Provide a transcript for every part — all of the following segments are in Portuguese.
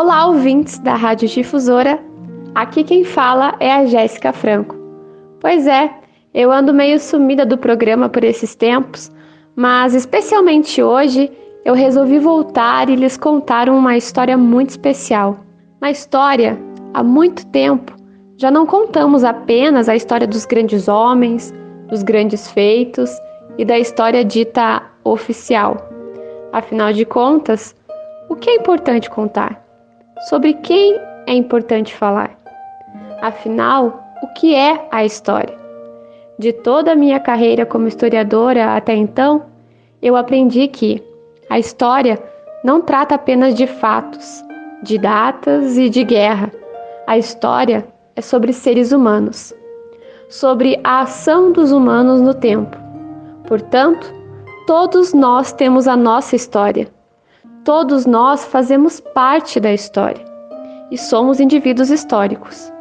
Olá, ouvintes da Rádio Difusora. Aqui quem fala é a Jéssica Franco. Pois é, eu ando meio sumida do programa por esses tempos, mas especialmente hoje eu resolvi voltar e lhes contar uma história muito especial. Na história, há muito tempo, já não contamos apenas a história dos grandes homens, dos grandes feitos e da história dita oficial. Afinal de contas, o que é importante contar? Sobre quem é importante falar? Afinal, o que é a história? De toda a minha carreira como historiadora até então, eu aprendi que a história não trata apenas de fatos, de datas e de guerra. A história é sobre seres humanos, sobre a ação dos humanos no tempo. Portanto, todos nós temos a nossa história Todos nós fazemos parte da história e somos indivíduos históricos.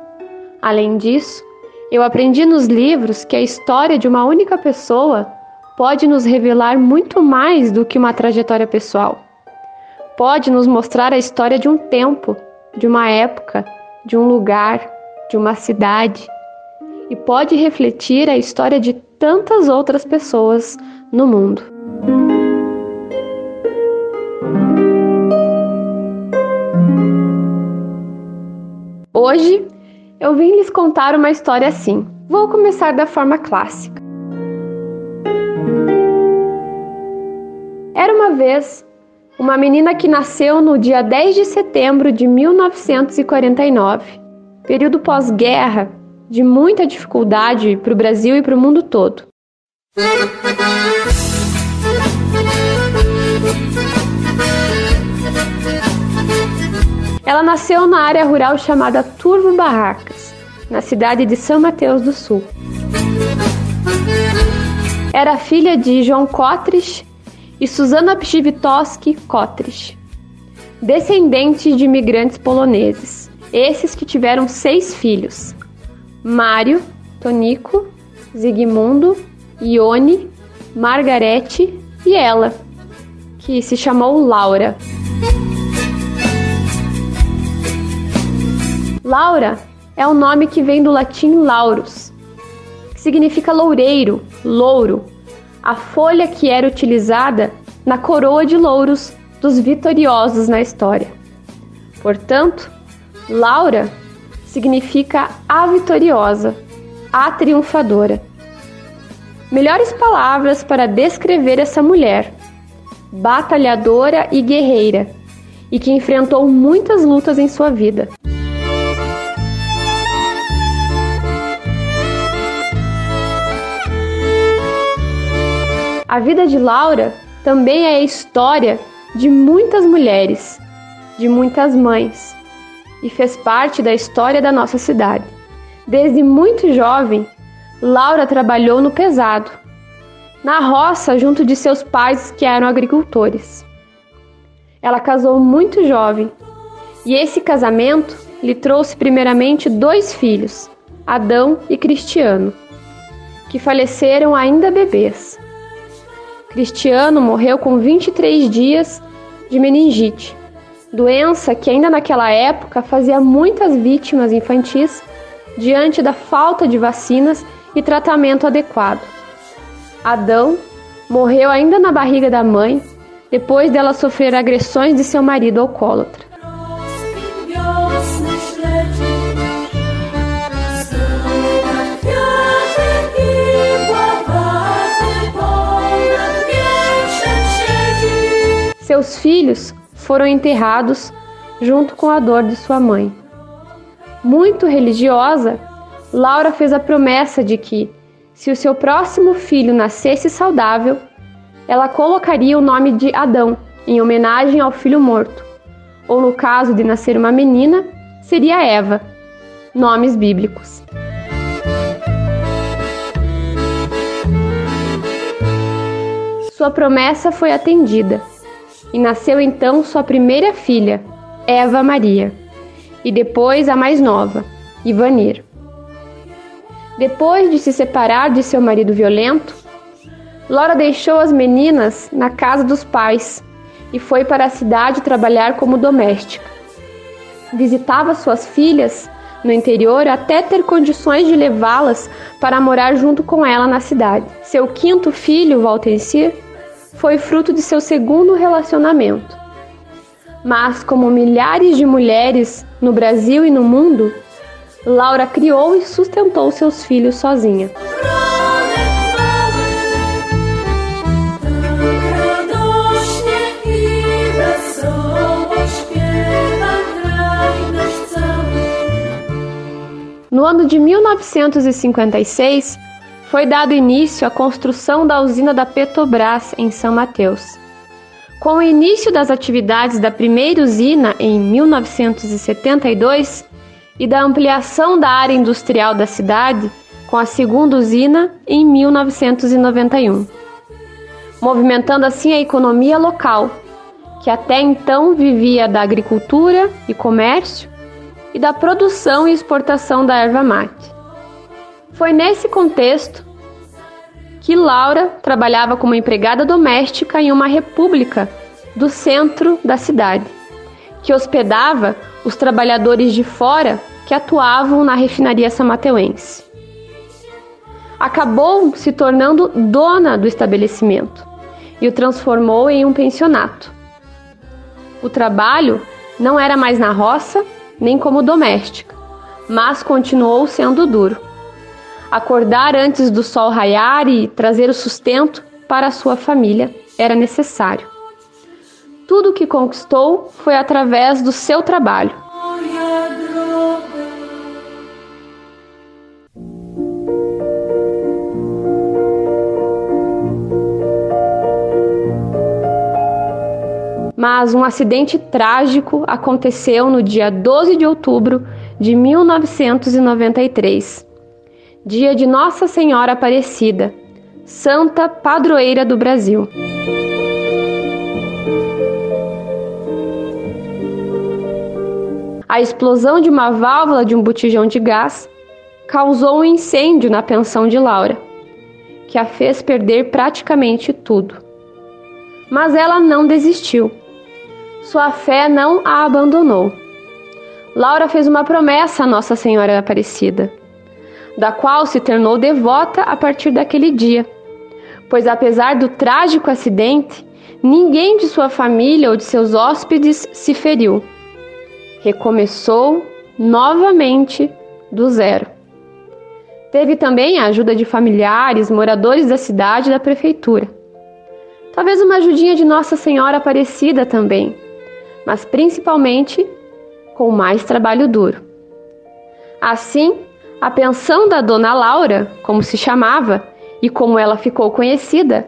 Além disso, eu aprendi nos livros que a história de uma única pessoa pode nos revelar muito mais do que uma trajetória pessoal. Pode nos mostrar a história de um tempo, de uma época, de um lugar, de uma cidade. E pode refletir a história de tantas outras pessoas no mundo. Hoje eu vim lhes contar uma história assim. Vou começar da forma clássica. Era uma vez uma menina que nasceu no dia 10 de setembro de 1949, período pós-guerra de muita dificuldade para o Brasil e para o mundo todo. Ela nasceu na área rural chamada Turvo Barracas, na cidade de São Mateus do Sul. Era filha de João Kotrich e Susana Pchivitoski Kotrich, descendentes de imigrantes poloneses, esses que tiveram seis filhos: Mário, Tonico, Zigmundo, Ione, Margarete e ela, que se chamou Laura. Laura é o nome que vem do latim laurus, que significa loureiro, louro, a folha que era utilizada na coroa de louros dos vitoriosos na história. Portanto, Laura significa a vitoriosa, a triunfadora. Melhores palavras para descrever essa mulher, batalhadora e guerreira, e que enfrentou muitas lutas em sua vida. A vida de Laura também é a história de muitas mulheres, de muitas mães, e fez parte da história da nossa cidade. Desde muito jovem, Laura trabalhou no pesado, na roça junto de seus pais que eram agricultores. Ela casou muito jovem e esse casamento lhe trouxe primeiramente dois filhos, Adão e Cristiano, que faleceram ainda bebês. Cristiano morreu com 23 dias de meningite, doença que ainda naquela época fazia muitas vítimas infantis diante da falta de vacinas e tratamento adequado. Adão morreu ainda na barriga da mãe, depois dela sofrer agressões de seu marido alcoólatra. Seus filhos foram enterrados junto com a dor de sua mãe. Muito religiosa, Laura fez a promessa de que, se o seu próximo filho nascesse saudável, ela colocaria o nome de Adão em homenagem ao filho morto, ou no caso de nascer uma menina, seria Eva, nomes bíblicos. Sua promessa foi atendida e nasceu então sua primeira filha, Eva Maria, e depois a mais nova, Ivanir. Depois de se separar de seu marido violento, Laura deixou as meninas na casa dos pais e foi para a cidade trabalhar como doméstica. Visitava suas filhas no interior até ter condições de levá-las para morar junto com ela na cidade. Seu quinto filho, Valtencir, foi fruto de seu segundo relacionamento. Mas, como milhares de mulheres no Brasil e no mundo, Laura criou e sustentou seus filhos sozinha. No ano de 1956, foi dado início à construção da usina da Petrobras em São Mateus. Com o início das atividades da primeira usina em 1972 e da ampliação da área industrial da cidade com a segunda usina em 1991, movimentando assim a economia local, que até então vivia da agricultura e comércio e da produção e exportação da erva mate. Foi nesse contexto que Laura trabalhava como empregada doméstica em uma república do centro da cidade, que hospedava os trabalhadores de fora que atuavam na refinaria samateuense. Acabou se tornando dona do estabelecimento e o transformou em um pensionato. O trabalho não era mais na roça nem como doméstica, mas continuou sendo duro acordar antes do sol raiar e trazer o sustento para a sua família era necessário. Tudo o que conquistou foi através do seu trabalho. Mas um acidente trágico aconteceu no dia 12 de outubro de 1993 dia de Nossa Senhora Aparecida, Santa Padroeira do Brasil. A explosão de uma válvula de um botijão de gás causou um incêndio na pensão de Laura, que a fez perder praticamente tudo. Mas ela não desistiu. Sua fé não a abandonou. Laura fez uma promessa a Nossa Senhora Aparecida da qual se tornou devota a partir daquele dia. Pois, apesar do trágico acidente, ninguém de sua família ou de seus hóspedes se feriu. Recomeçou novamente do zero. Teve também a ajuda de familiares, moradores da cidade e da prefeitura. Talvez uma ajudinha de Nossa Senhora Aparecida também, mas principalmente com mais trabalho duro. Assim, a pensão da dona Laura, como se chamava e como ela ficou conhecida,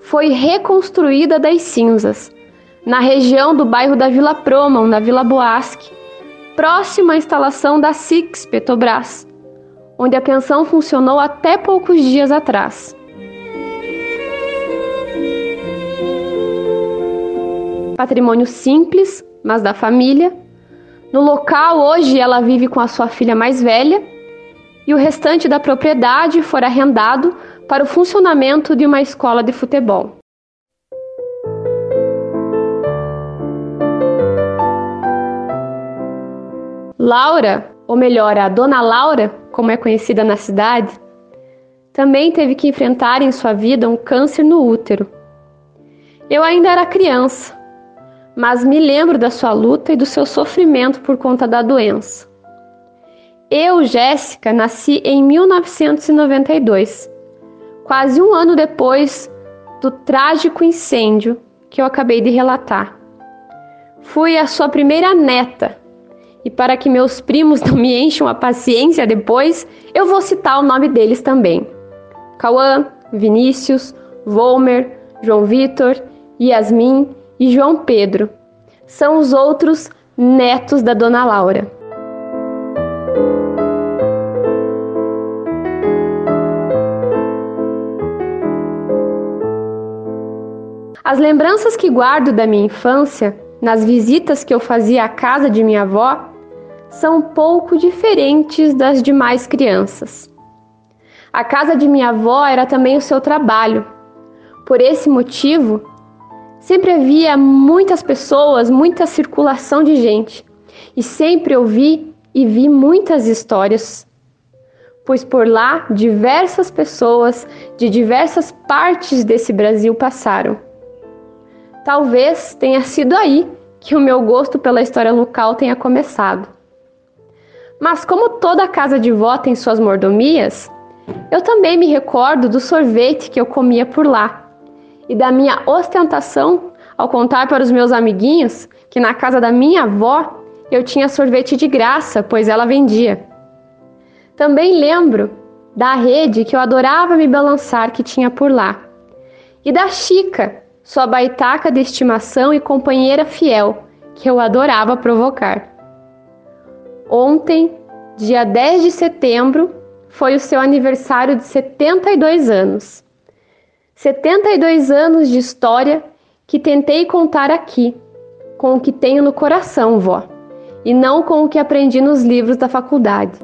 foi reconstruída das cinzas, na região do bairro da Vila Promon, na Vila Boasque, próxima à instalação da Six Petrobras, onde a pensão funcionou até poucos dias atrás. Patrimônio simples, mas da família. No local, hoje ela vive com a sua filha mais velha e o restante da propriedade for arrendado para o funcionamento de uma escola de futebol. Laura, ou melhor, a Dona Laura, como é conhecida na cidade, também teve que enfrentar em sua vida um câncer no útero. Eu ainda era criança, mas me lembro da sua luta e do seu sofrimento por conta da doença. Eu, Jéssica, nasci em 1992, quase um ano depois do trágico incêndio que eu acabei de relatar. Fui a sua primeira neta, e para que meus primos não me encham a paciência depois, eu vou citar o nome deles também: Cauã, Vinícius, Volmer, João Vitor, Yasmin e João Pedro. São os outros netos da Dona Laura. As lembranças que guardo da minha infância, nas visitas que eu fazia à casa de minha avó, são um pouco diferentes das demais crianças. A casa de minha avó era também o seu trabalho. Por esse motivo, sempre havia muitas pessoas, muita circulação de gente, e sempre ouvi e vi muitas histórias. Pois por lá diversas pessoas de diversas partes desse Brasil passaram. Talvez tenha sido aí que o meu gosto pela história local tenha começado. Mas como toda casa de vó tem suas mordomias, eu também me recordo do sorvete que eu comia por lá e da minha ostentação ao contar para os meus amiguinhos que na casa da minha avó eu tinha sorvete de graça, pois ela vendia. Também lembro da rede que eu adorava me balançar que tinha por lá e da Chica, sua baitaca de estimação e companheira fiel, que eu adorava provocar. Ontem, dia 10 de setembro, foi o seu aniversário de 72 anos. 72 anos de história que tentei contar aqui, com o que tenho no coração, vó, e não com o que aprendi nos livros da faculdade.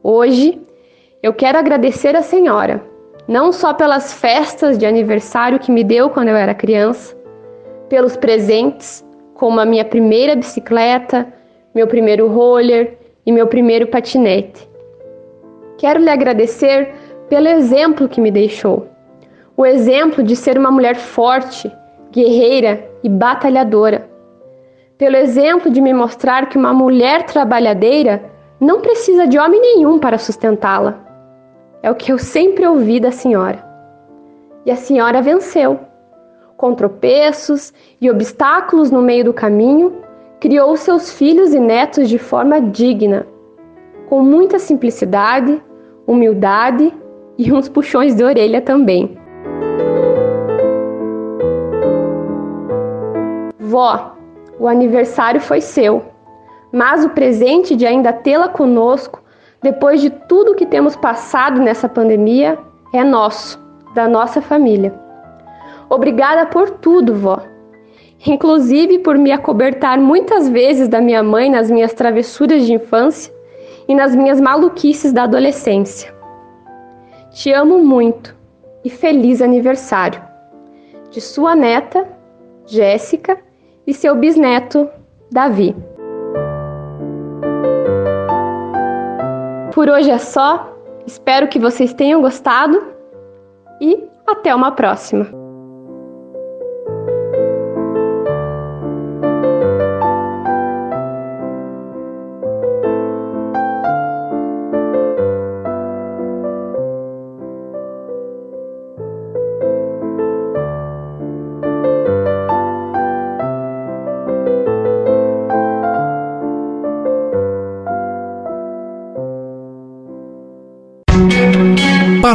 Hoje, eu quero agradecer a senhora, não só pelas festas de aniversário que me deu quando eu era criança, pelos presentes, como a minha primeira bicicleta, meu primeiro roller e meu primeiro patinete. Quero lhe agradecer pelo exemplo que me deixou. O exemplo de ser uma mulher forte, guerreira e batalhadora. Pelo exemplo de me mostrar que uma mulher trabalhadeira não precisa de homem nenhum para sustentá-la. É o que eu sempre ouvi da senhora. E a senhora venceu. Com tropeços e obstáculos no meio do caminho, criou seus filhos e netos de forma digna, com muita simplicidade, humildade e uns puxões de orelha também. Vó, o aniversário foi seu, mas o presente de ainda tê-la conosco depois de tudo que temos passado nessa pandemia, é nosso, da nossa família. Obrigada por tudo, vó. Inclusive por me acobertar muitas vezes da minha mãe nas minhas travessuras de infância e nas minhas maluquices da adolescência. Te amo muito e feliz aniversário. De sua neta, Jéssica, e seu bisneto, Davi. Por hoje é só. Espero que vocês tenham gostado e até uma próxima.